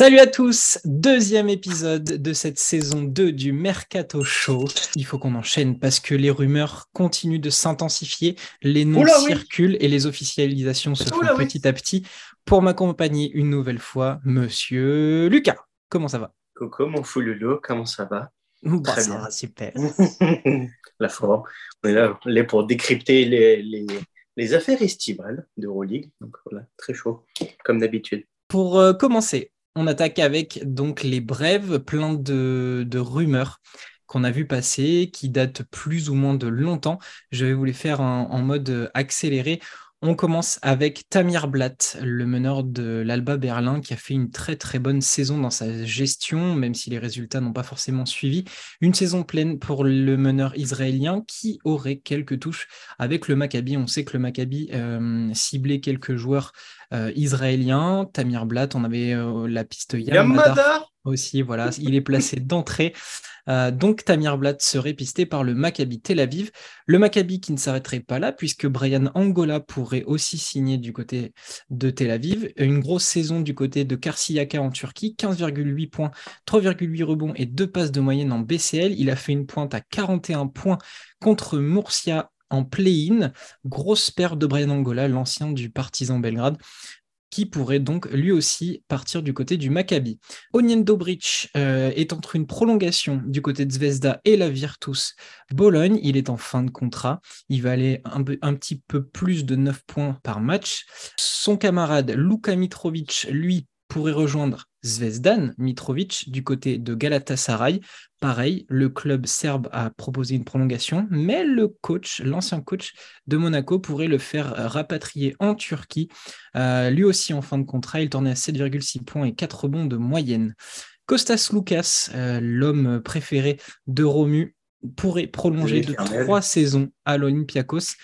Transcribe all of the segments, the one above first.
Salut à tous, deuxième épisode de cette saison 2 du Mercato Show. Il faut qu'on enchaîne parce que les rumeurs continuent de s'intensifier, les noms circulent et les officialisations se font petit à petit. Pour m'accompagner une nouvelle fois, monsieur Lucas, comment ça va? Coco, mon fou Lolo, comment ça va? Bah, Très bien. super. La forme. On est là, pour décrypter les, les, affaires estivales de Euroleague. Donc voilà, très chaud, comme d'habitude. Pour euh, commencer, on attaque avec donc les brèves, plein de, rumeurs qu'on a vu passer, qui datent plus ou moins de longtemps. Je vais vous les faire en mode accéléré. On commence avec Tamir Blatt, le meneur de l'Alba Berlin, qui a fait une très très bonne saison dans sa gestion, même si les résultats n'ont pas forcément suivi. Une saison pleine pour le meneur israélien qui aurait quelques touches avec le Maccabi. On sait que le Maccabi euh, ciblait quelques joueurs euh, israéliens. Tamir Blatt, on avait euh, la piste Yamada aussi. Voilà, il est placé d'entrée. Euh, donc Tamir Blatt serait pisté par le Maccabi Tel Aviv. Le Maccabi qui ne s'arrêterait pas là, puisque Brian Angola pourrait aussi signer du côté de Tel Aviv. Une grosse saison du côté de Karsiyaka en Turquie, 15,8 points, 3,8 rebonds et 2 passes de moyenne en BCL. Il a fait une pointe à 41 points contre Murcia en play-in. Grosse perte de Brian Angola, l'ancien du Partizan Belgrade qui pourrait donc lui aussi partir du côté du Maccabi. Onyen Dobric euh, est entre une prolongation du côté de Zvezda et la Virtus Bologne. Il est en fin de contrat. Il va aller un, un petit peu plus de 9 points par match. Son camarade Luka Mitrovic, lui, pourrait rejoindre Zvezdan Mitrovic du côté de Galatasaray. Pareil, le club serbe a proposé une prolongation, mais le coach, l'ancien coach de Monaco, pourrait le faire rapatrier en Turquie. Euh, lui aussi en fin de contrat, il tournait à 7,6 points et 4 rebonds de moyenne. Costas Lucas, euh, l'homme préféré de Romu, pourrait prolonger de trois saisons à l'Olympiakos.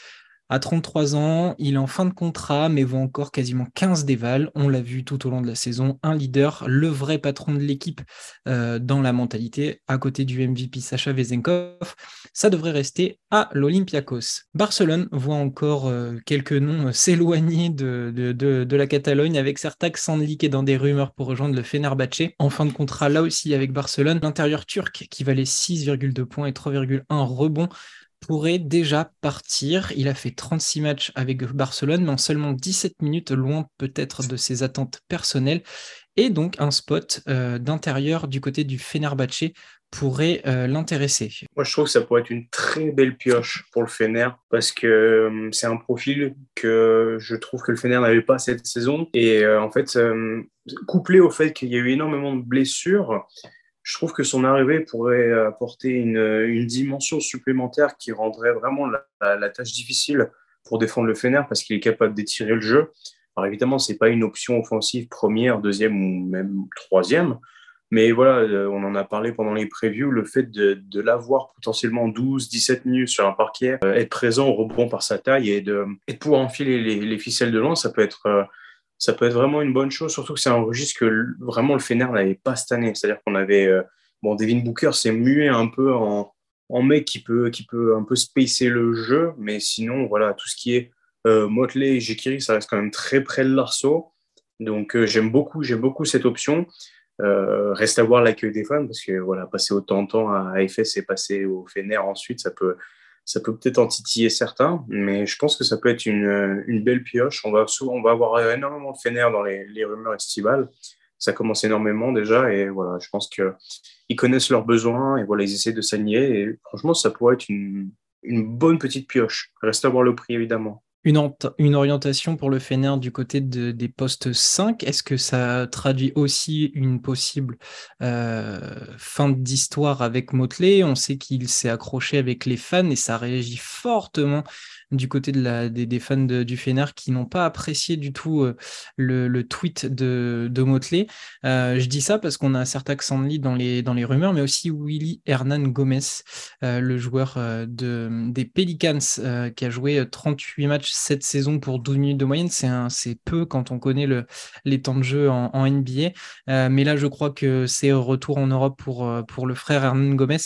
À 33 ans, il est en fin de contrat, mais vaut encore quasiment 15 dévals. On l'a vu tout au long de la saison. Un leader, le vrai patron de l'équipe euh, dans la mentalité, à côté du MVP Sacha Vezenkov. Ça devrait rester à l'Olympiakos. Barcelone voit encore euh, quelques noms euh, s'éloigner de, la Catalogne, avec certains qui dans des rumeurs pour rejoindre le Fenerbahce. En fin de contrat, là aussi avec Barcelone. L'intérieur turc qui valait 6,2 points et 3,1 rebonds pourrait déjà partir. Il a fait 36 matchs avec Barcelone, mais en seulement 17 minutes, loin peut-être de ses attentes personnelles. Et donc un spot euh, d'intérieur du côté du Fenerbahce pourrait euh, l'intéresser. Moi, je trouve que ça pourrait être une très belle pioche pour le Fener parce que euh, c'est un profil que je trouve que le Fener n'avait pas cette saison. Et en fait, couplé au fait qu'il y a eu énormément de blessures, je trouve que son arrivée pourrait apporter une, dimension supplémentaire qui rendrait vraiment la, tâche difficile pour défendre le Fener parce qu'il est capable d'étirer le jeu. Alors évidemment, ce n'est pas une option offensive première, deuxième ou même troisième, mais voilà, euh, on en a parlé pendant les previews, le fait de, l'avoir potentiellement 12, 17 minutes sur un parquet, euh, être présent au rebond par sa taille et de, pouvoir enfiler les, ficelles de loin, ça peut être... Ça peut être vraiment une bonne chose, surtout que c'est un registre que vraiment le Fener n'avait pas cette année. C'est-à-dire qu'on avait, euh, bon, Devin Booker s'est mué un peu en, en mec qui peut, qui peut un peu spacer le jeu, mais sinon, voilà, tout ce qui est euh, Motley et Jekiri, ça reste quand même très près de l'arceau. Donc euh, j'aime beaucoup, beaucoup cette option. reste à voir l'accueil des fans parce que voilà, passer autant de temps à AFS et passer au Fener ensuite, ça peut, ça peut peut-être en titiller certains, mais je pense que ça peut être une, belle pioche. On va, souvent, on va avoir énormément de Fener dans les, les, rumeurs estivales. Ça commence énormément déjà, et voilà, je pense qu'ils connaissent leurs besoins, et voilà, ils essaient de s'aligner, et franchement, ça pourrait être une, une bonne petite pioche. Reste à voir le prix, évidemment une, orientation pour le Fener du côté des postes 5. Est-ce que ça traduit aussi une possible euh, fin d'histoire avec Motley? On sait qu'il s'est accroché avec les fans et ça réagit fortement du côté des, fans du Fener qui n'ont pas apprécié du tout euh, le, tweet de, Motley. Euh, je dis ça parce qu'on a certain Sandy dans les, dans les rumeurs, mais aussi Willy Hernan Gomez, le joueur de, des Pelicans qui a joué 38 matchs cette saison pour 12 minutes de moyenne, c'est peu quand on connaît le, les temps de jeu en, NBA. Euh, mais là, je crois que c'est retour en Europe euh, pour le frère Hernan Gomez.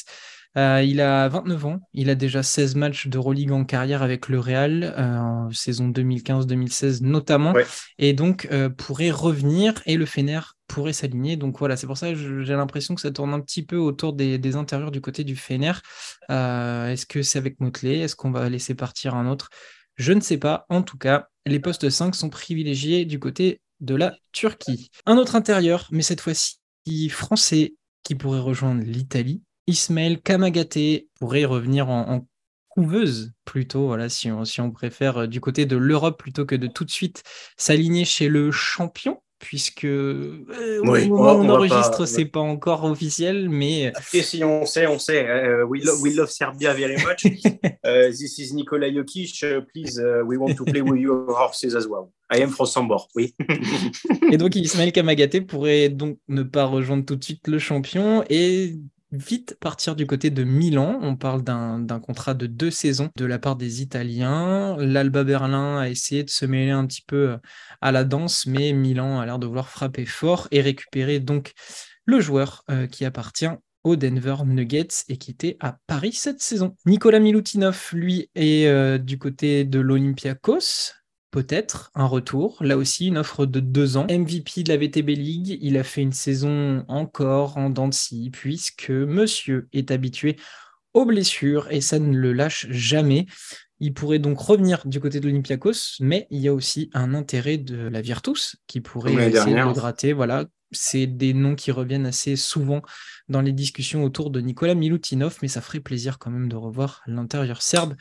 Euh, il a 29 ans, il a déjà 16 matchs d'Euroleague en carrière avec le Real, euh, en saison 2015-2016 notamment, et donc euh, pourrait revenir et le Fener pourrait s'aligner. Donc voilà, c'est pour ça que j'ai l'impression que ça tourne un petit peu autour des, des intérieurs du côté du Fener. Est-ce que c'est avec Motley? Est-ce qu'on va laisser partir un autre? Je ne sais pas. En tout cas, les postes 5 sont privilégiés du côté de la Turquie. Un autre intérieur, mais cette fois-ci français qui pourrait rejoindre l'Italie. Ismaël Kamagaté pourrait revenir en, couveuse plutôt, voilà, si on, si on préfère euh, du côté de l'Europe plutôt que de tout de suite s'aligner chez le champion puisque euh, on, enregistre, c'est pas encore officiel, mais. Et si on sait, on sait. Uh, we, love Serbia very much. uh, this is Nikola Jokic. please, uh, we want to play with your horses as well. I am from Sambor, oui. et donc Ismaël Kamagaté pourrait donc ne pas rejoindre tout de suite le champion et vite partir du côté de Milan. On parle d'un contrat de deux saisons de la part des Italiens. L'Alba Berlin a essayé de se mêler un petit peu euh, à la danse, mais Milan a l'air de vouloir frapper fort et récupérer donc le joueur euh, qui appartient aux Denver Nuggets et qui était à Paris cette saison. Nicolas Milutinov, lui, est euh, du côté de l'Olympiakos peut-être un retour. Là aussi, une offre de deux ans. MVP de la VTB League, il a fait une saison encore en dents puisque monsieur est habitué aux blessures et ça ne le lâche jamais. Il pourrait donc revenir du côté de l'Olympiakos, mais il y a aussi un intérêt de la Virtus qui pourrait essayer de le gratter. Voilà, c'est des noms qui reviennent assez souvent dans les discussions autour de Nicolas Milutinov, mais ça ferait plaisir quand même de revoir l'intérieur serbe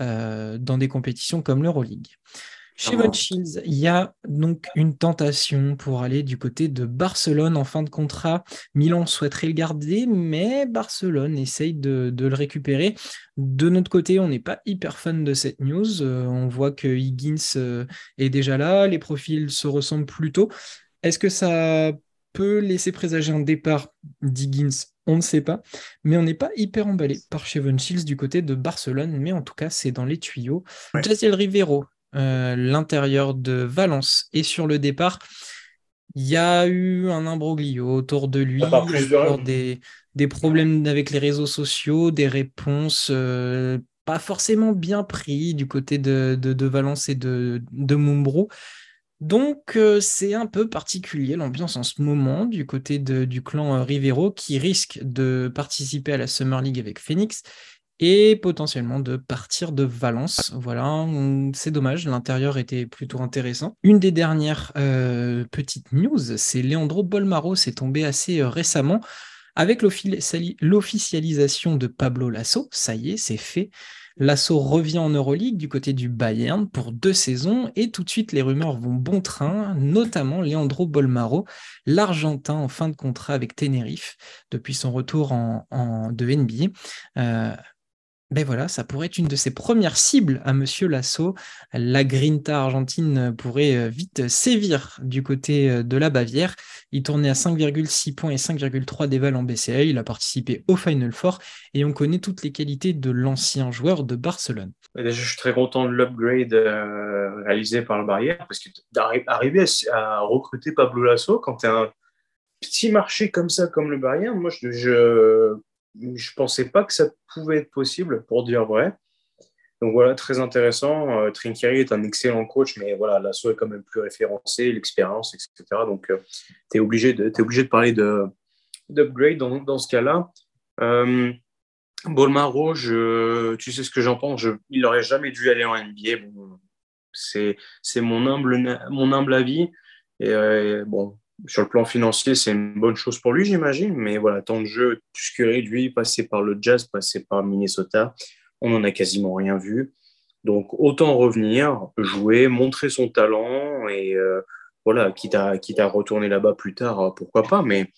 euh, dans des compétitions comme l'Euroleague. Chez Von Shields, il y a donc une tentation pour aller du côté de Barcelone en fin de contrat. Milan souhaiterait le garder, mais Barcelone essaye de, le récupérer. De notre côté, on n'est pas hyper fan de cette news. Euh, on voit que Higgins euh, est déjà là, les profils se ressemblent plutôt. Est-ce que ça peut laisser présager un départ d'Higgins? On ne sait pas, mais on n'est pas hyper emballé par Chevon Shields du côté de Barcelone, mais en tout cas, c'est dans les tuyaux. Ouais. Rivero, euh, l'intérieur de Valence. Et sur le départ, il y a eu un imbroglio autour de lui, des, des, problèmes avec les réseaux sociaux, des réponses euh, pas forcément bien prises du côté de, de, Valence et de, de Mumbrou. Donc euh, c'est un peu particulier l'ambiance en ce moment du côté du clan Rivero qui risque de participer à la Summer League avec Phoenix et potentiellement de partir de Valence. Voilà, c'est dommage, l'intérieur était plutôt intéressant. Une des dernières euh, petites news, c'est Leandro Bolmaro, c'est tombé assez euh, récemment. Avec l'officialisation de Pablo Lasso, ça y est, c'est fait. Lasso revient en Euroleague du côté du Bayern pour deux saisons et tout de suite les rumeurs vont bon train, notamment Leandro Bolmaro, l'Argentin en fin de contrat avec Tenerife depuis son retour en, de NBA. Euh, ben voilà, ça pourrait être une de ses premières cibles à Monsieur Lasso. La Grinta argentine pourrait euh, vite sévir du côté euh, de la Bavière. Il tournait à 5,6 points et 5,3 d'éval en BCA. Il a participé au Final Four et on connaît toutes les qualités de l'ancien joueur de Barcelone. Déjà, je suis très content de l'upgrade euh, réalisé par la Barrière parce que d'arriver à, recruter Pablo Lasso quand tu as un petit marché comme ça, comme le Barrière, moi je je pensais pas que ça pouvait être possible, pour dire vrai. Donc voilà, très intéressant. Euh, est un excellent coach, mais voilà, l'assaut est quand même plus référencé, l'expérience, etc. Donc euh, tu es, obligé de, obligé de parler d'upgrade dans, dans, ce cas-là. Euh, Bolmaro, tu sais ce que j'en pense, il n'aurait jamais dû aller en NBA. Bon, c'est mon humble, mon humble avis. Et euh, bon, sur le plan financier, c'est une bonne chose pour lui, j'imagine. Mais voilà, tant de jeu que réduit, passé par le Jazz, passé par Minnesota, on n'en a quasiment rien vu. Donc autant revenir, jouer, montrer son talent et euh, voilà, quitte à, quitte à retourner là-bas plus tard, pourquoi pas. Mais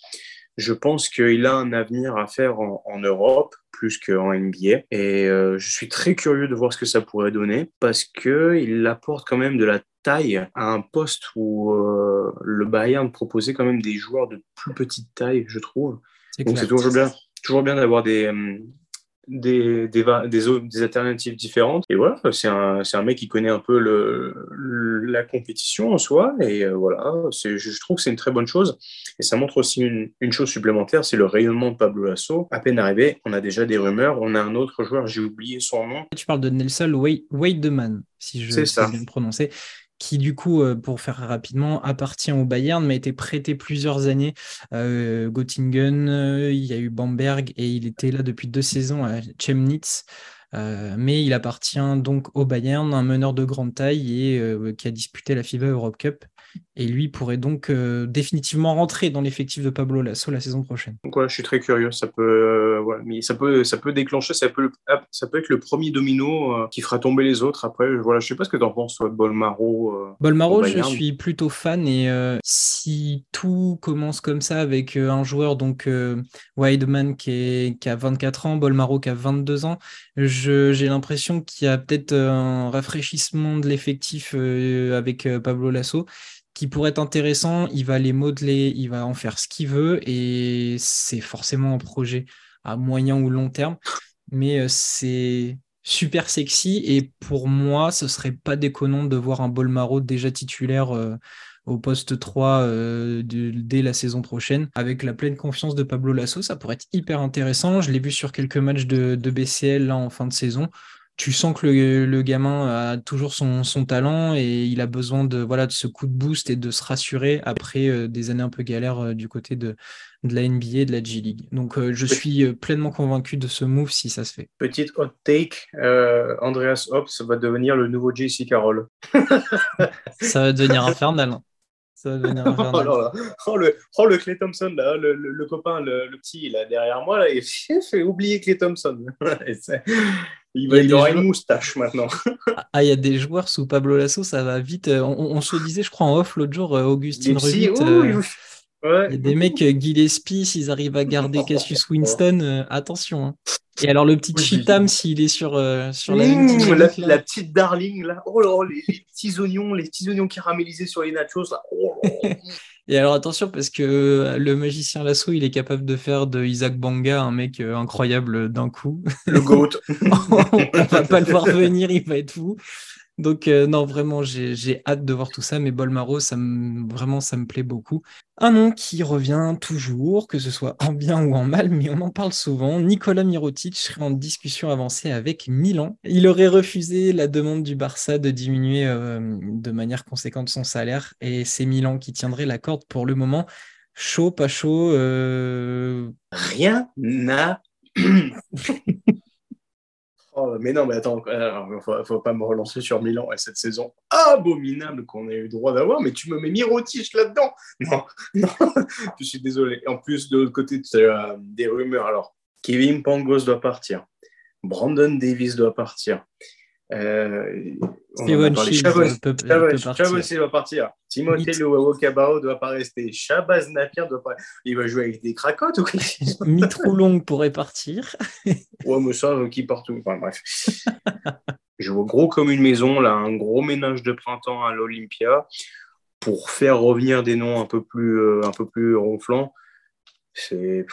je pense qu'il a un avenir à faire en, Europe plus qu'en NBA. Et euh, je suis très curieux de voir ce que ça pourrait donner parce qu'il apporte quand même de la taille à un poste où euh, le Bayern proposait quand même des joueurs de plus petite taille, je trouve. Donc c'est toujours bien, toujours bien d'avoir des, euh, des, des, des, des alternatives différentes. Et voilà, c'est un, un, mec qui connaît un peu le, la compétition en soi. Et euh, voilà, je, je trouve que c'est une très bonne chose. Et ça montre aussi une, une chose supplémentaire, c'est le rayonnement de Pablo Lasso. À peine arrivé, on a déjà des rumeurs. On a un autre joueur, j'ai oublié son nom. Tu parles de Nelson Weideman, si je sais bien prononcer qui du coup, euh, pour faire rapidement, appartient au Bayern, mais a été prêté plusieurs années. Euh, Göttingen, euh, il y a eu Bamberg et il était là depuis deux saisons à Chemnitz. Mais il appartient donc au Bayern, un meneur de grande taille et qui a disputé la FIBA Europe Cup et lui pourrait donc euh, définitivement rentrer dans l'effectif de Pablo Lasso la saison prochaine. Donc je suis très curieux. Ça peut, euh, mais ça peut, ça peut déclencher, ça peut, ça peut être le premier domino euh, qui fera tomber les autres. Après, voilà, je sais pas ce que tu en penses, toi, Bolmaro. Bolmaro, je suis plutôt fan et si tout commence comme ça avec un joueur donc Wideman qui, qui a 24 ans, Bolmaro qui a 22 ans, j'ai l'impression qu'il y a peut-être un rafraîchissement de l'effectif avec Pablo Lasso qui pourrait être intéressant, il va les modeler, il va en faire ce qu'il veut et c'est forcément un projet à moyen ou long terme, mais euh, c'est super sexy et pour moi, ce serait pas déconnant de voir un Bolmaro déjà titulaire euh, au poste 3 euh, dès la saison prochaine. Avec la pleine confiance de Pablo Lasso, ça pourrait être hyper intéressant. Je l'ai vu sur quelques matchs de, BCL en fin de saison tu sens que le, gamin a toujours son, talent et il a besoin de, voilà, de ce coup de boost et de se rassurer après euh, des années un peu galères euh, du côté de, de la NBA et de la G League. Donc euh, je suis pleinement convaincu de ce move si ça se fait. Petite hot take, Andreas Hobbs va devenir le nouveau JC Carroll. ça va devenir infernal. Hein. Ça va devenir infernal. oh, oh, le, oh, le Clay Thompson, là, le, le, copain, le, petit, là, derrière moi, là, il fait oublier Clay Thompson. Il, va, il, aura une moustache maintenant. ah, il y a des joueurs sous Pablo Lasso, ça va vite. Euh, on, se disait, je crois, en off l'autre jour, euh, Augustine Revit. Euh, il y a des mecs, Gillespie, s'ils arrivent à garder Cassius Winston, attention. Hein. Et alors le petit Chitam, s'il est sur, sur la, mmh, petite la, la, petite Darling, là. Oh, là, les, les, petits oignons, les petits oignons caramélisés sur les nachos, là. Oh, Et alors attention parce que euh, le magicien Lasso, il est capable de faire de Isaac Banga un mec euh, incroyable d'un coup. Le GOAT. on va pas le voir venir, il va être fou. Donc euh, non, vraiment, j'ai hâte de voir tout ça, mais Bolmaro, ça me, vraiment, ça me plaît beaucoup. Un nom qui revient toujours, que ce soit en bien ou en mal, mais on en parle souvent. Nicolas Mirotic serait en discussion avancée avec Milan. Il aurait refusé la demande du Barça de diminuer euh, de manière conséquente son salaire, et c'est Milan qui tiendrait la corde pour le moment. Chaud, pas chaud euh, Rien n'a Oh, mais non, mais attends, il ne faut, pas me relancer sur Milan et cette saison abominable qu'on a eu le droit d'avoir, mais tu me mets Mirotic là-dedans. Non, non, je suis désolé. En plus, de l'autre côté, tu as des rumeurs. Alors, Kevin Pangos doit partir. Brandon Davis doit partir. Euh, Steven Chavez va partir. Timothée Luau Cabao doit pas rester. Shabazz Napier doit pas. Il va jouer avec des cracottes ou quoi Mitroulong pourrait partir. ouais, mais ça, qui part tout. Enfin, bref. Je vois gros comme une maison, là, un gros ménage de printemps à l'Olympia pour faire revenir des noms un peu plus, euh, un peu plus ronflants. C'est,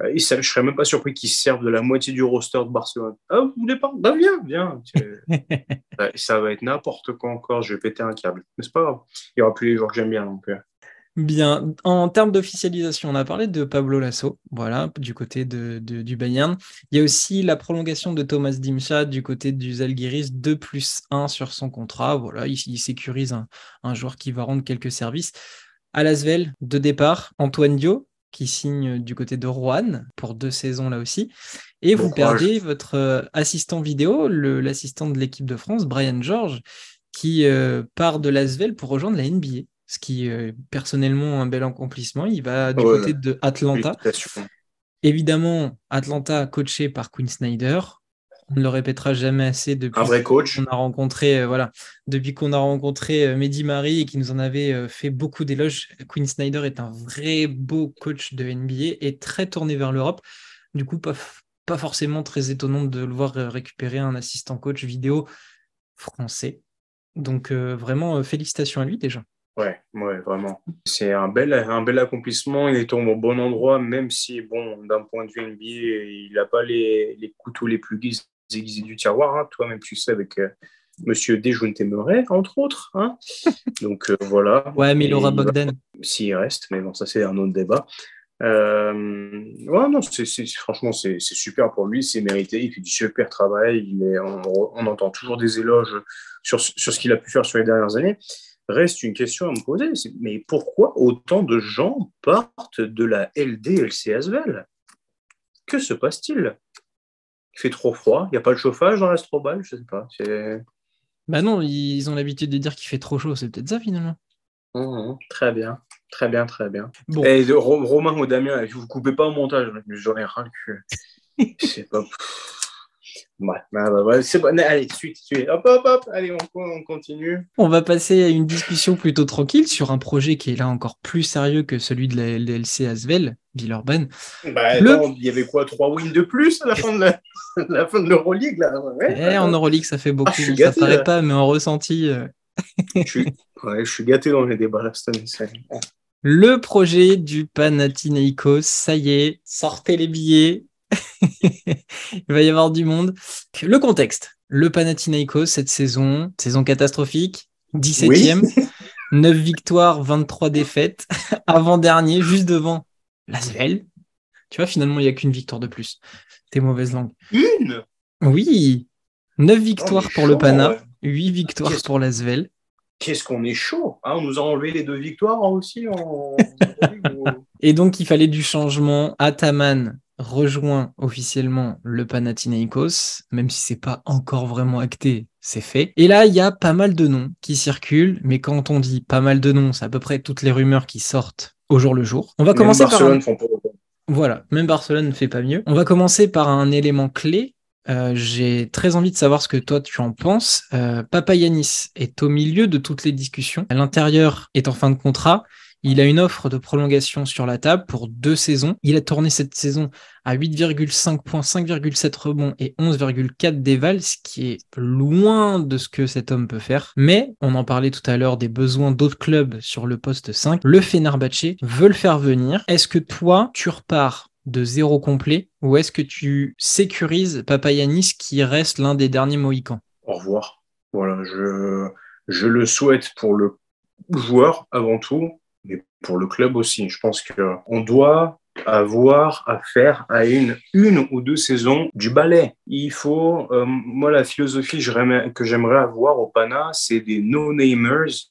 je serais même pas surpris qu'ils servent de la moitié du roster de Barcelone. Ah, vous voulez pas Ben viens, viens. ça va être n'importe quoi encore. Je vais péter un câble. Mais c'est pas grave. Il y aura plus les joueurs que j'aime bien. Donc, Bien. En termes d'officialisation, on a parlé de Pablo Lasso, voilà, du côté de, du Bayern. Il y a aussi la prolongation de Thomas Dimcha du côté du Zalgiris, 2 plus 1 sur son contrat. Voilà, il, sécurise un, un, joueur qui va rendre quelques services. À Lasvel, de départ, Antoine Dio, qui signe du côté de Rouen pour deux saisons là aussi. Et vous perdez votre euh, assistant vidéo, l'assistant de l'équipe de France, Brian George, qui euh, part de l'Asvel pour rejoindre la NBA. Ce qui est euh, personnellement un bel accomplissement. Il va du côté de Atlanta. Évidemment, Atlanta coaché par Quinn Snyder, on ne le répétera jamais assez depuis qu'on a rencontré, euh, voilà, depuis qu'on a rencontré euh, Mehdi Marie et qui nous en avait euh, fait beaucoup d'éloges. Quinn Snyder est un vrai beau coach de NBA et très tourné vers l'Europe. Du coup, pas, pas forcément très étonnant de le voir récupérer un assistant coach vidéo français. Donc vraiment, félicitations à lui déjà. Ouais, ouais, vraiment. C'est un bel, un bel accomplissement. Il est tombé au bon endroit, même si, bon, d'un point de vue NBA, il n'a pas les, les, couteaux les plus aiguisés du tiroir. Hein. Toi-même, tu sais, avec euh, Monsieur Desjounes entre autres. Hein. Donc euh, voilà. Ouais, mais il aura Bogdan. S'il reste, mais bon, ça, c'est un autre débat. Euh, ouais, non, c'est, franchement, c'est, super pour lui, c'est mérité. Il fait du super travail. Il est, on, on, entend toujours des éloges sur, sur ce qu'il a pu faire sur les dernières années reste une question à me poser. Mais pourquoi autant de gens partent de la LDLC Asvel? Que se passe-t-il? Il fait trop froid, il n'y a pas de chauffage dans l'Astrobal, je ne sais pas. Bah non, ils ont l'habitude de dire qu'il fait trop chaud, c'est peut-être ça finalement. Mmh, mmh. très bien, très bien, très bien. Et Romain ou Damien, vous ne coupez pas au montage, j'en ai rien le C'est pas. Ouais, bah, bah, bah, c'est bon. Allez, suite, suite. Hop, hop, hop. Allez, on, on, continue. On va passer à une discussion plutôt tranquille sur un projet qui est là encore plus sérieux que celui de la LDLC Asvel, Villeurbanne. Bah, il y avait quoi Trois wins de plus à la fin de la, la fin de l'Euroleague là? Ouais, eh, En Euroleague, ça fait beaucoup. Ah, ça paraît pas, mais en ressenti. Euh. je, suis... Ouais, je suis gâté dans les débats là cette année. Le projet du Panathinaikos, ça y est, sortez les billets, il va y avoir du monde. Le contexte. Le Panathinaikos cette saison, saison catastrophique, 17e, 9 victoires, 23 défaites, avant-dernier, juste devant l'Asvel. Tu vois, finalement, il n'y a qu'une victoire de plus. T'es mauvaise langue. Une? Oui 9 victoires pour le Pana, 8 victoires pour l'Asvel. Qu'est-ce qu'on est chaud hein? On nous a enlevé les deux victoires aussi en... Et donc, il fallait du changement. Ataman rejoint officiellement le Panathinaikos, même si c'est pas encore vraiment acté, c'est fait. Et là, il y a pas mal de noms qui circulent, mais quand on dit pas mal de noms, c'est à peu près toutes les rumeurs qui sortent au jour le jour. On va commencer par Voilà, même Barcelone ne fait pas mieux. On va commencer par un élément clé. Euh, j'ai très envie de savoir ce que toi tu en penses. Euh, Papa Yanis est au milieu de toutes les discussions. À l'intérieur est en fin de contrat. Il a une offre de prolongation sur la table pour deux saisons. Il a tourné cette saison à 8,5 points, 5,7 rebonds et 11,4 déval, ce qui est loin de ce que cet homme peut faire. Mais, on en parlait tout à l'heure des besoins d'autres clubs sur le poste 5. Le Fenerbahce veut le faire venir. Est-ce que toi, tu repars de zéro complet ou est-ce que tu sécurises Papayanis qui reste l'un des derniers Mohicans? Au revoir. Voilà, je, le souhaite pour le joueur avant tout pour le club aussi. Je pense qu'on doit avoir affaire à une, une ou deux saisons du ballet. Il faut, euh, moi, la philosophie que j'aimerais avoir au PANA, c'est des no-namers,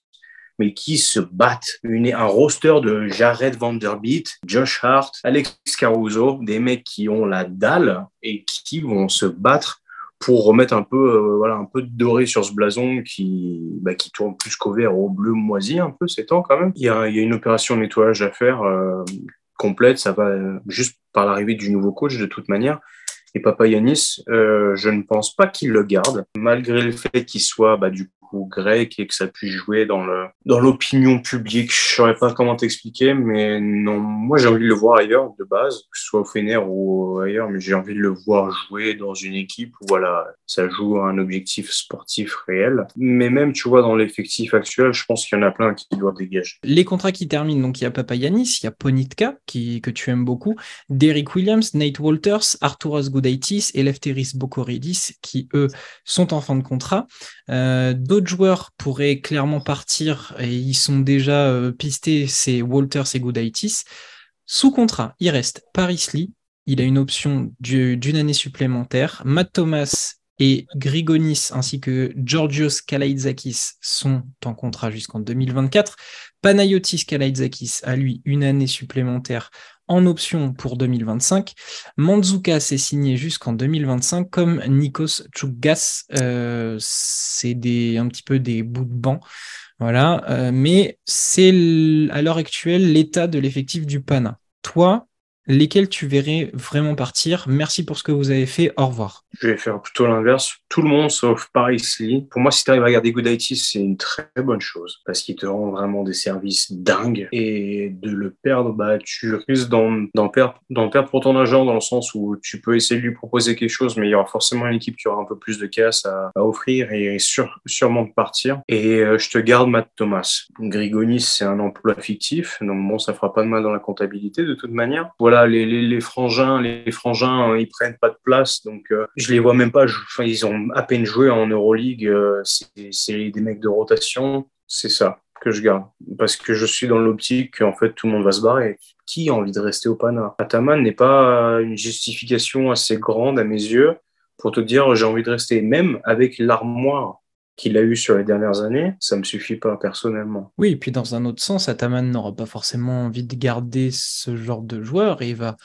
mais qui se battent. Une, un roster de Jared Vanderbilt, Josh Hart, Alex Caruso, des mecs qui ont la dalle et qui vont se battre pour remettre un peu, euh, voilà, un peu de doré sur ce blason qui, bah, qui tourne plus qu'au vert, au bleu moisi un peu ces temps quand même. Il y a, il y a une opération de nettoyage à faire euh, complète, ça va juste par l'arrivée du nouveau coach de toute manière. Et Papa Yanis, euh, je ne pense pas qu'il le garde, malgré le fait qu'il soit bah, du grec et que ça puisse jouer dans le dans l'opinion publique. Je saurais pas comment t'expliquer, mais non, moi j'ai envie de le voir ailleurs de base, que ce soit au Fener ou ailleurs, mais j'ai envie de le voir jouer dans une équipe où voilà, ça joue un objectif sportif réel. Mais même, tu vois, dans l'effectif actuel, je pense qu'il y en a plein qui doivent dégager. Les contrats qui terminent, donc il y a Papayanis, il y a Ponitka, qui, que tu aimes beaucoup, Derrick Williams, Nate Walters, Arturas Goudaitis et Lefteris Bokoridis, qui eux sont en fin de contrat. Euh, d'autres joueurs pourraient clairement partir et ils sont déjà euh, pistés, c'est Walters et Goudaitis. Sous contrat, il reste Paris Lee, il a une option d'une année supplémentaire. Matt Thomas et Grigonis ainsi que Georgios Kalaitzakis sont en contrat jusqu'en 2024. Panayotis Kalaitzakis a lui une année supplémentaire en option pour 2025. Mandzuka s'est signé jusqu'en 2025 comme Nikos Tchougas. Euh, c'est des, un petit peu des bouts de banc. Voilà. Euh, mais c'est à l'heure actuelle l'état de l'effectif du Pana. Toi, lesquels tu verrais vraiment partir Merci pour ce que vous avez fait. Au revoir. Je vais faire plutôt l'inverse. Tout le monde sauf Paris Lee. Pour moi, si tu arrives à garder Good IT, c'est une très bonne chose parce qu'il te rend vraiment des services dingues. Et de le perdre, bah, tu risques d'en perdre, perdre pour ton agent dans le sens où tu peux essayer de lui proposer quelque chose, mais il y aura forcément une équipe qui aura un peu plus de casse à, offrir et sûrement de partir. Et euh, je te garde Matt Thomas. Grigonis, c'est un emploi fictif, donc bon, ça fera pas de mal dans la comptabilité de toute manière. Voilà, les, frangins, les frangins, euh, ils prennent pas de place, donc euh, je les vois même pas. Enfin, ils ont à peine joué en Euroleague. c'est des mecs de rotation. C'est ça que je garde. Parce que je suis dans l'optique qu'en fait, tout le monde va se barrer. Qui a envie de rester au Pana? Ataman n'est pas une justification assez grande à mes yeux pour te dire j'ai envie de rester. Même avec l'armoire qu'il a eu sur les dernières années, ça me suffit pas personnellement. Oui, et puis dans un autre sens, Ataman n'aura pas forcément envie de garder ce genre de joueur et il va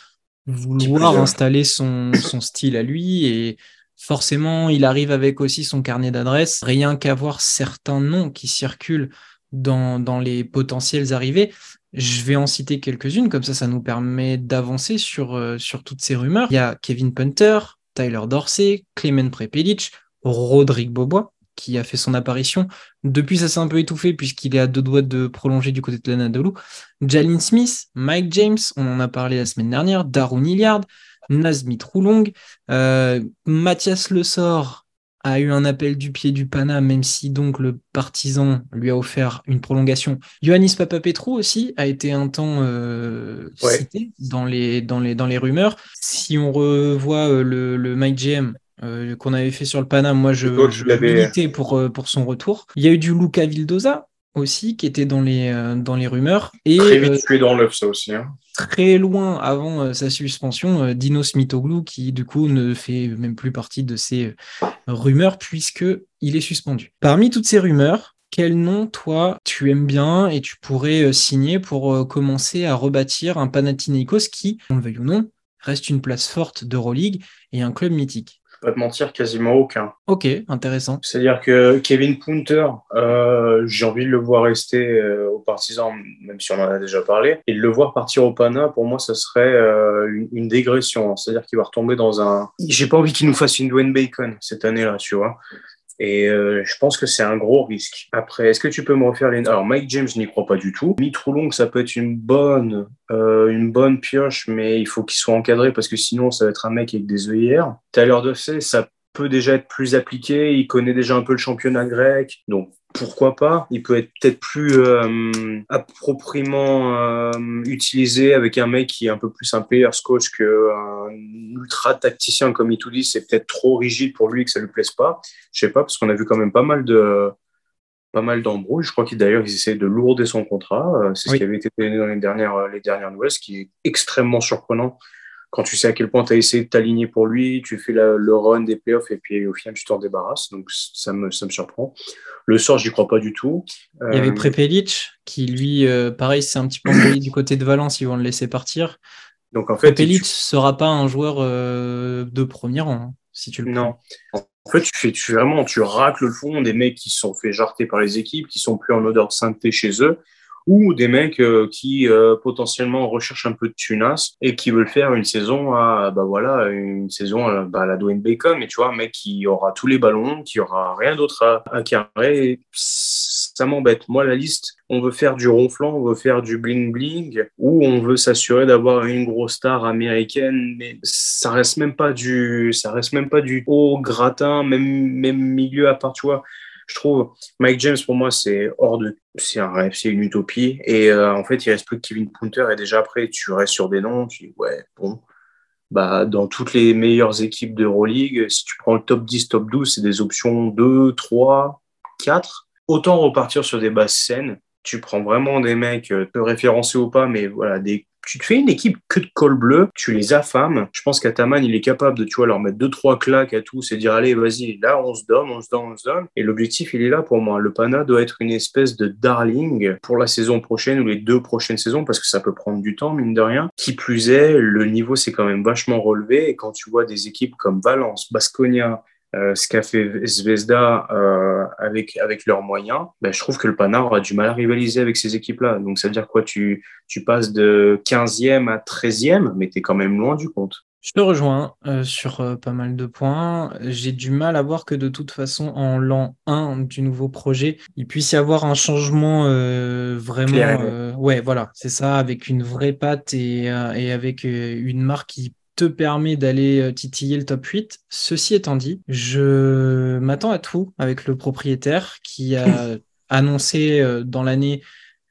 vouloir installer son, son style à lui et forcément, il arrive avec aussi son carnet d'adresses. Rien qu'à voir certains noms qui circulent dans, dans, les potentiels arrivées. Je vais en citer quelques-unes, comme ça, ça nous permet d'avancer sur, euh, sur toutes ces rumeurs. Il y a Kevin Punter, Tyler Dorsey, Clement Prepelic, Rodrigue Bobois, qui a fait son apparition. Depuis, ça s'est un peu étouffé puisqu'il est à deux doigts de prolonger du côté de l'Anadolu. Jalen Smith, Mike James, on en a parlé la semaine dernière, Darun Hilliard, Nazmit Roulong, euh, Mathias Le Sort a eu un appel du pied du Pana, même si donc le partisan lui a offert une prolongation. Ioannis Papapetrou aussi a été un temps euh, cité dans les, dans, les, dans les rumeurs. Si on revoit euh, le, le Mike GM euh, qu'on avait fait sur le Panam. Moi, je, je pour, euh, pour son retour. Il y a eu du Luca Vildoza aussi qui était dans les, euh, dans les rumeurs. Et, très vite tué dans l'œuf, ça aussi. Hein. Très loin avant sa suspension, Dino Smitoglou qui du coup ne fait même plus partie de ces rumeurs puisque il est suspendu. Parmi toutes ces rumeurs, quel nom, toi, tu aimes bien et tu pourrais signer pour commencer à rebâtir un Panathinaikos qui, on le veuille ou non, reste une place forte d'Euroleague et un club mythique? Pas te mentir, quasiment aucun. Ok, intéressant. C'est-à-dire que Kevin Punter, euh, j'ai envie de le voir rester euh, aux partisans, même si on en a déjà parlé. Et de le voir partir au Pana, pour moi, ça serait euh, une, une, dégression. C'est-à-dire qu'il va retomber dans un. J'ai pas envie qu'il nous fasse une Dwayne Bacon cette année-là, tu vois. Et euh, je pense que c'est un gros risque. Après, est-ce que tu peux me refaire les... Alors, Mike James, je n'y crois pas du tout. Mitroulong, ça peut être une bonne, euh, une bonne pioche, mais il faut qu'il soit encadré parce que sinon, ça va être un mec avec des œillères. Tyler Duffy, ça peut déjà être plus appliqué. Il connaît déjà un peu le championnat grec. Donc, pourquoi pas Il peut être peut-être plus euh, appropriément euh, utilisé avec un mec qui est un peu plus un player's coach qu'un ultra tacticien comme il tout dit. C'est peut-être trop rigide pour lui que ça lui plaise pas. Je sais pas parce qu'on a vu quand même pas mal de pas mal d'embrouilles. Je crois qu'il d'ailleurs ils essaient de lourder son contrat. Euh, c'est ce qui avait été donné dans les dernières les dernières nouvelles, ce qui est extrêmement surprenant quand tu sais à quel point tu as essayé de t'aligner pour lui, tu fais le run des playoffs et puis au final tu t'en débarrasses. Donc ça me, ça me surprend. Le sort, j'y crois pas du tout. Il y avait euh, Prepelic qui lui, euh, pareil, c'est un petit peu envoyé du côté de Valence, ils vont le laisser partir. Donc en fait, Prepelic ne sera pas un joueur euh, de premier rang, hein, si tu le Non. En fait, tu fais, tu vraiment, tu racles le fond des mecs qui sont fait jarter par les équipes, qui sont plus en odeur de sainteté chez eux ou des mecs euh, qui euh, potentiellement recherchent un peu de tunas et qui veulent faire une saison à bah voilà une saison à, bah, la Dwayne Bacon. Mais tu vois un mec qui aura tous les ballons qui aura rien d'autre à, à, carrer. Ça m'embête. Moi la liste on veut faire du ronflant on veut faire du bling bling ou on veut s'assurer d'avoir une grosse star américaine mais ça reste même pas du ça reste même pas du haut gratin même même milieu à part tu vois je trouve Mike James pour moi c'est hors de c'est un rêve c'est une utopie. Et euh, en fait il reste plus que Kevin Punter et déjà après tu restes sur des noms tu dis ouais bon. Bah dans toutes les meilleures équipes d'Euroleague si tu prends le top 10 top 12 c'est des options 2 3 4 autant repartir sur des basses scènes. Tu prends vraiment des mecs euh, peu référencés ou pas mais voilà des tu te fais une équipe que de col bleu, tu les affames. Je pense qu'Ataman, il est capable de, tu vois, leur mettre deux, trois claques à tous et dire, allez, vas-y, là, on se donne, on se donne, on se donne. Et l'objectif, il est là pour moi. Le Pana doit être une espèce de darling pour la saison prochaine ou les deux prochaines saisons parce que ça peut prendre du temps, mine de rien. Qui plus est, le niveau s'est quand même vachement relevé et quand tu vois des équipes comme Valence, Basconia, ce qu'a fait Zvezda avec, avec leurs moyens, ben, je trouve que le Pana aura du mal à rivaliser avec ces équipes-là. Donc, ça veut dire quoi? Tu, tu passes de 15e à 13e, mais tu es quand même loin du compte. Je te rejoins euh, sur euh, pas mal de points. J'ai du mal à voir que de toute façon, en l'an 1 du nouveau projet, il puisse y avoir un changement euh, vraiment. ouais, voilà, c'est ça, avec une vraie patte et, et avec une marque qui te permet d'aller titiller le top 8. Ceci étant dit, je m'attends à tout avec le propriétaire qui a annoncé dans l'année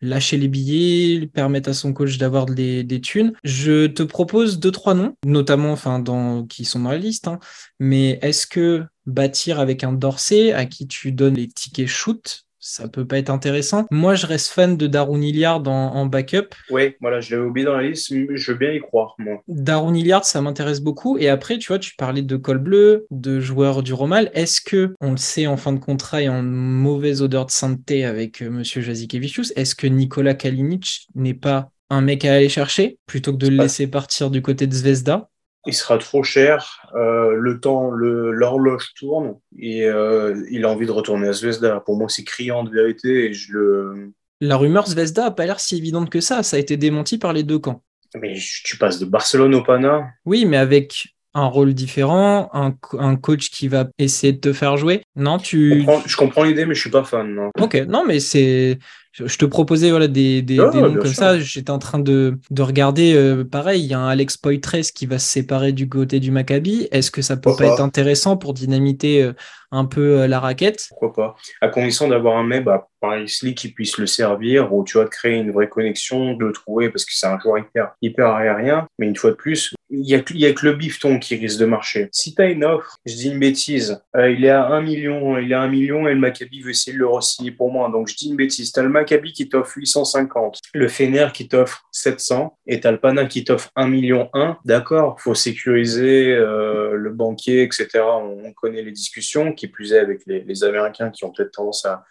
lâcher les billets, permettre à son coach d'avoir des, des thunes. Je te propose deux, trois noms, notamment enfin, dans, qui sont dans la liste. Hein. Mais est-ce que bâtir avec un Dorsey à qui tu donnes les tickets shoot, ça peut pas être intéressant. Moi, je reste fan de Darun Hilliard en, backup. Oui, voilà, je l'avais oublié dans la liste, je veux bien y croire, moi. Darun Hilliard, ça m'intéresse beaucoup. Et après, tu vois, tu parlais de col bleu, de joueurs du Romal. Est-ce que, on le sait en fin de contrat et en mauvaise odeur de sainteté avec euh, Monsieur Jazikevicius, est-ce que Nicolas Kalinic n'est pas un mec à aller chercher plutôt que de le laisser partir du côté de Zvezda? Il sera trop cher. Euh, le temps, l'horloge tourne et euh, il a envie de retourner à Zvezda. Pour moi, c'est criant de vérité et je le. La rumeur Zvezda n'a pas l'air si évidente que ça. Ça a été démenti par les deux camps. Mais tu passes de Barcelone au Pana. Oui, mais avec un rôle différent, un, un, coach qui va essayer de te faire jouer. Non, tu. Je comprends, l'idée, mais je suis pas fan. Non. Ok, non, mais c'est je te proposais voilà, des, des, noms comme ça. J'étais en train de, de regarder, euh, pareil, il y a un Alex Poitres qui va se séparer du côté du Maccabi. Est-ce que ça peut pas, être intéressant pour dynamiter euh, un peu euh, la raquette? Pourquoi pas? À condition d'avoir un mec, bah, pareil, qui puisse le servir, ou tu vas créer une vraie connexion, de le trouver, parce que c'est un joueur hyper, hyper aérien. Mais une fois de plus, il y, a, que le bifton qui risque de marcher. Si tu as une offre, je dis une bêtise, il est à 1 million, il est à 1 million et le Maccabi veut essayer de le re pour moi. Donc je dis une bêtise. Tu as le Maccabi qui t'offre 850, le Fener qui t'offre 700 et t'as le Pana qui t'offre 1 million 1. D'accord, faut sécuriser euh, le banquier, etc. On, connaît les discussions, qui plus est avec les, Américains qui ont peut-être tendance à,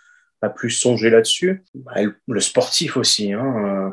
plus songer là-dessus. Bah, le sportif aussi. Hein, euh,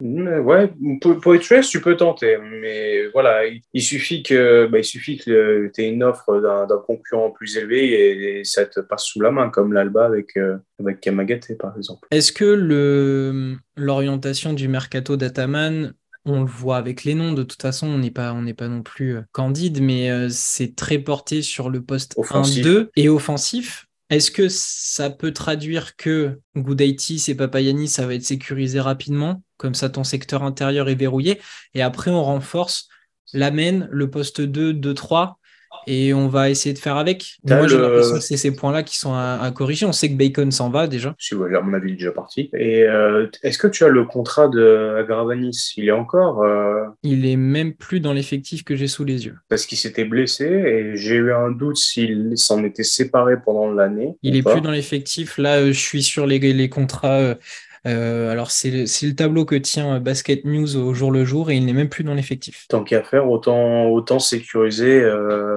Ouais, pour, être tu peux tenter, mais voilà, il, suffit que, bah, il suffit que tu aies une offre d'un concurrent plus élevé et, ça te passe sous la main, comme l'Alba avec, euh, avec Kamagate, par exemple. Est-ce que l'orientation du mercato d'Ataman, on le voit avec les noms, de toute façon, on n'est pas, on pas non plus euh, candide, mais euh, c'est très porté sur le poste 1-2 et offensif. Est-ce que ça peut traduire que Goudaitis et Papayani, ça va être sécurisé rapidement Comme ça, ton secteur intérieur est verrouillé? Et après, on renforce l'amène, le poste 2, 2, 3 et on va essayer de faire avec. Moi, j'ai l'impression que c'est ces points-là qui sont à, corriger. On sait que Bacon s'en va déjà. Si, ouais, à mon avis, il est déjà parti. Et euh, est-ce que tu as le contrat de Gravanis Il est encore euh, Il est même plus dans l'effectif que j'ai sous les yeux. Parce qu'il s'était blessé et j'ai eu un doute s'il s'en était séparé pendant l'année. Il est plus dans l'effectif. Là, euh, je suis sur les, les contrats euh, alors, c'est le, tableau que tient Basket News au jour le jour et il n'est même plus dans l'effectif. Tant qu'à faire, autant, autant sécuriser. Euh...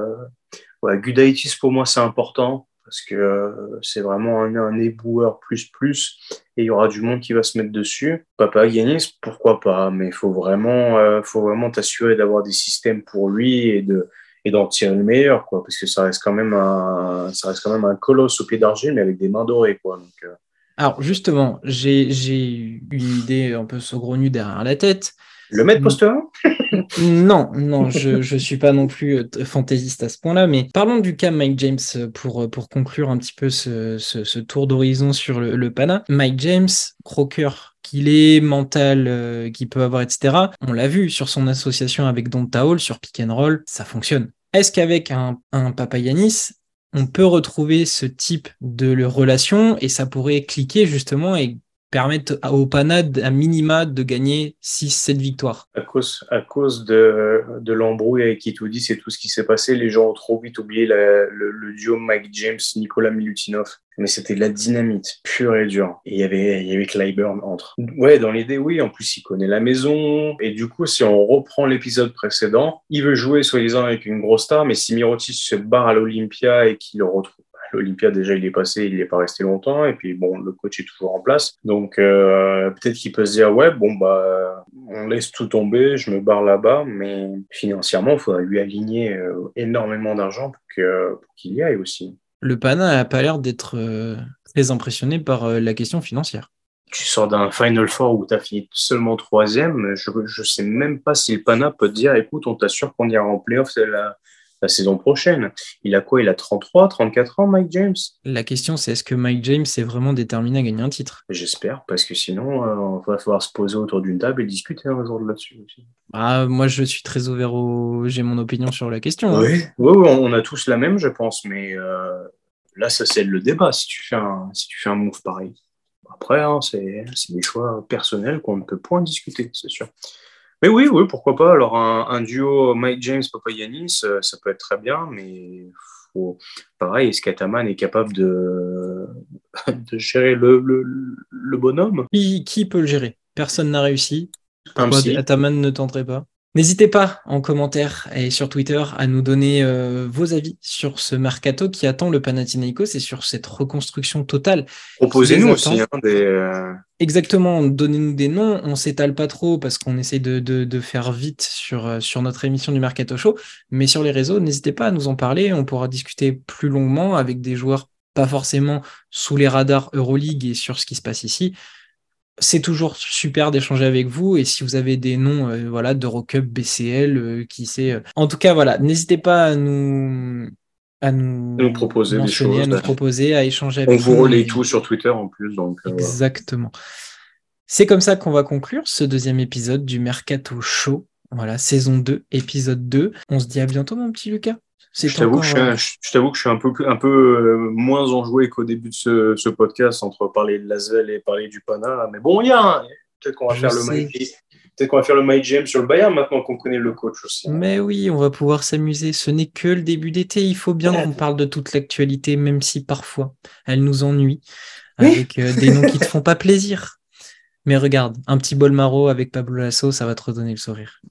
Gudaitis, pour moi, c'est important parce que euh, c'est vraiment un, éboueur plus plus et il y aura du monde qui va se mettre dessus. Papa Yanis, pourquoi pas, mais il faut vraiment, faut vraiment t'assurer d'avoir des systèmes pour lui et de et d'en tirer le meilleur, quoi, parce que ça reste quand même un, ça reste quand même un colosse au pied d'argile, mais avec des mains dorées, quoi. Donc, alors justement, j'ai une idée un peu saugrenue derrière la tête. Le mettre poste Non, non, je ne suis pas non plus euh, fantaisiste à ce point-là, mais parlons du cas Mike James pour, pour conclure un petit peu ce, ce, tour d'horizon sur le, le, Pana. Mike James, croqueur qu'il est, mental euh, qu'il peut avoir, etc. On l'a vu sur son association avec Don Taol, sur Pick and Roll, ça fonctionne. Est-ce qu'avec un, un Papayanis, on peut retrouver ce type de relation et ça pourrait cliquer justement et permettre au Panad à minima de gagner 6-7 victoires. À cause, à cause de, de l'embrouille avec Itoudi, c'est tout ce qui s'est passé. Les gens ont trop vite oublié le, duo Mike James, Nicolas Milutinov. Mais c'était de la dynamite, pure et dure. Et il y avait, il y avait entre. Ouais, dans l'idée, oui. En plus, il connaît la maison. Et du coup, si on reprend l'épisode précédent, il veut jouer soi-disant avec une grosse star, mais si Mirotic se barre à l'Olympia et qu'il le retrouve l'Olympia, déjà, il est passé, il n'est pas resté longtemps. Et puis, bon, le coach est toujours en place. Donc, euh, peut-être qu'il peut se dire, ouais, bon, bah, on laisse tout tomber, je me barre là-bas. Mais financièrement, il faudrait lui aligner euh, énormément d'argent pour qu'il y aille aussi. Le PANA n'a pas l'air d'être très impressionné par la question financière tu sors d'un Final Four où tu as fini seulement troisième, je ne sais même pas si le Pana peut te dire écoute, on t'assure qu'on ira en playoff la, la saison prochaine. Il a quoi? Il a 33, 34 ans, Mike James? La question, c'est est-ce que Mike James est vraiment déterminé à gagner un titre? J'espère, parce que sinon, euh, on va falloir se poser autour d'une table et discuter un jour là-dessus aussi. Ah, moi, je suis très ouvert au. J'ai mon opinion sur la question. Hein. Oui, oui, on a tous la même, je pense, mais euh, là, ça c'est le débat si tu fais un, si tu fais un move pareil. Après, hein, c'est des choix personnels qu'on ne peut point discuter, c'est sûr. Mais oui, oui, pourquoi pas. Alors, un, duo Mike James, Papa Yanis, euh, ça peut être très bien, mais faut... pareil, est-ce qu'Ataman est capable de, gérer le, bonhomme? Qui, qui, peut le gérer? Personne n'a réussi. Ataman ne tenterait pas? N'hésitez pas en commentaire et sur Twitter à nous donner euh, vos avis sur ce mercato qui attend le Panathinaikos et sur cette reconstruction totale. Proposez-nous aussi hein, des. Euh, Exactement, donnez-nous des noms. On s'étale pas trop parce qu'on essaie de, faire vite sur, euh, sur notre émission du Mercato Show. Mais sur les réseaux, n'hésitez pas à nous en parler. On pourra discuter plus longuement avec des joueurs pas forcément sous les radars Euroleague et sur ce qui se passe ici c'est toujours super d'échanger avec vous et si vous avez des noms euh, voilà d'Eurocup, BCL, euh, qui sait. Euh, en tout cas, voilà, n'hésitez pas à nous à nous, proposer des choses, à nous proposer, à échanger avec vous. On vous relaye tout sur Twitter en plus, donc. Exactement. C'est comme ça qu'on va conclure ce deuxième épisode du Mercato Show. Voilà, saison 2, épisode 2. On se dit à bientôt, mon petit Lucas. Je t'avoue, que je, suis un peu, un peu euh, moins enjoué qu'au début de ce, podcast entre parler de Lasvel et parler du Pana. Mais bon, il y a peut-être qu'on va faire le Mike. Peut-être qu'on va faire le Mike James sur le Bayern maintenant qu'on connaît le coach aussi. Mais oui, on va pouvoir s'amuser. Ce n'est que le début d'été. Il faut bien qu'on parle de toute l'actualité, même si parfois elle nous ennuie, avec euh, des noms qui te font pas plaisir. Mais regarde, un petit bol maro avec Pablo Lasso, ça va te redonner le sourire.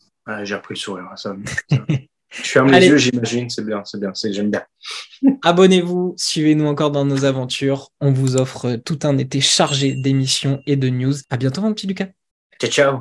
J'ai repris le sourire. Ça, Je ferme les yeux, j'imagine, c'est bien, c'est bien, j'aime bien. Abonnez-vous, suivez-nous encore dans nos aventures. On vous offre tout un été chargé d'émissions et de news. À bientôt, mon petit Lucas. Ciao, ciao.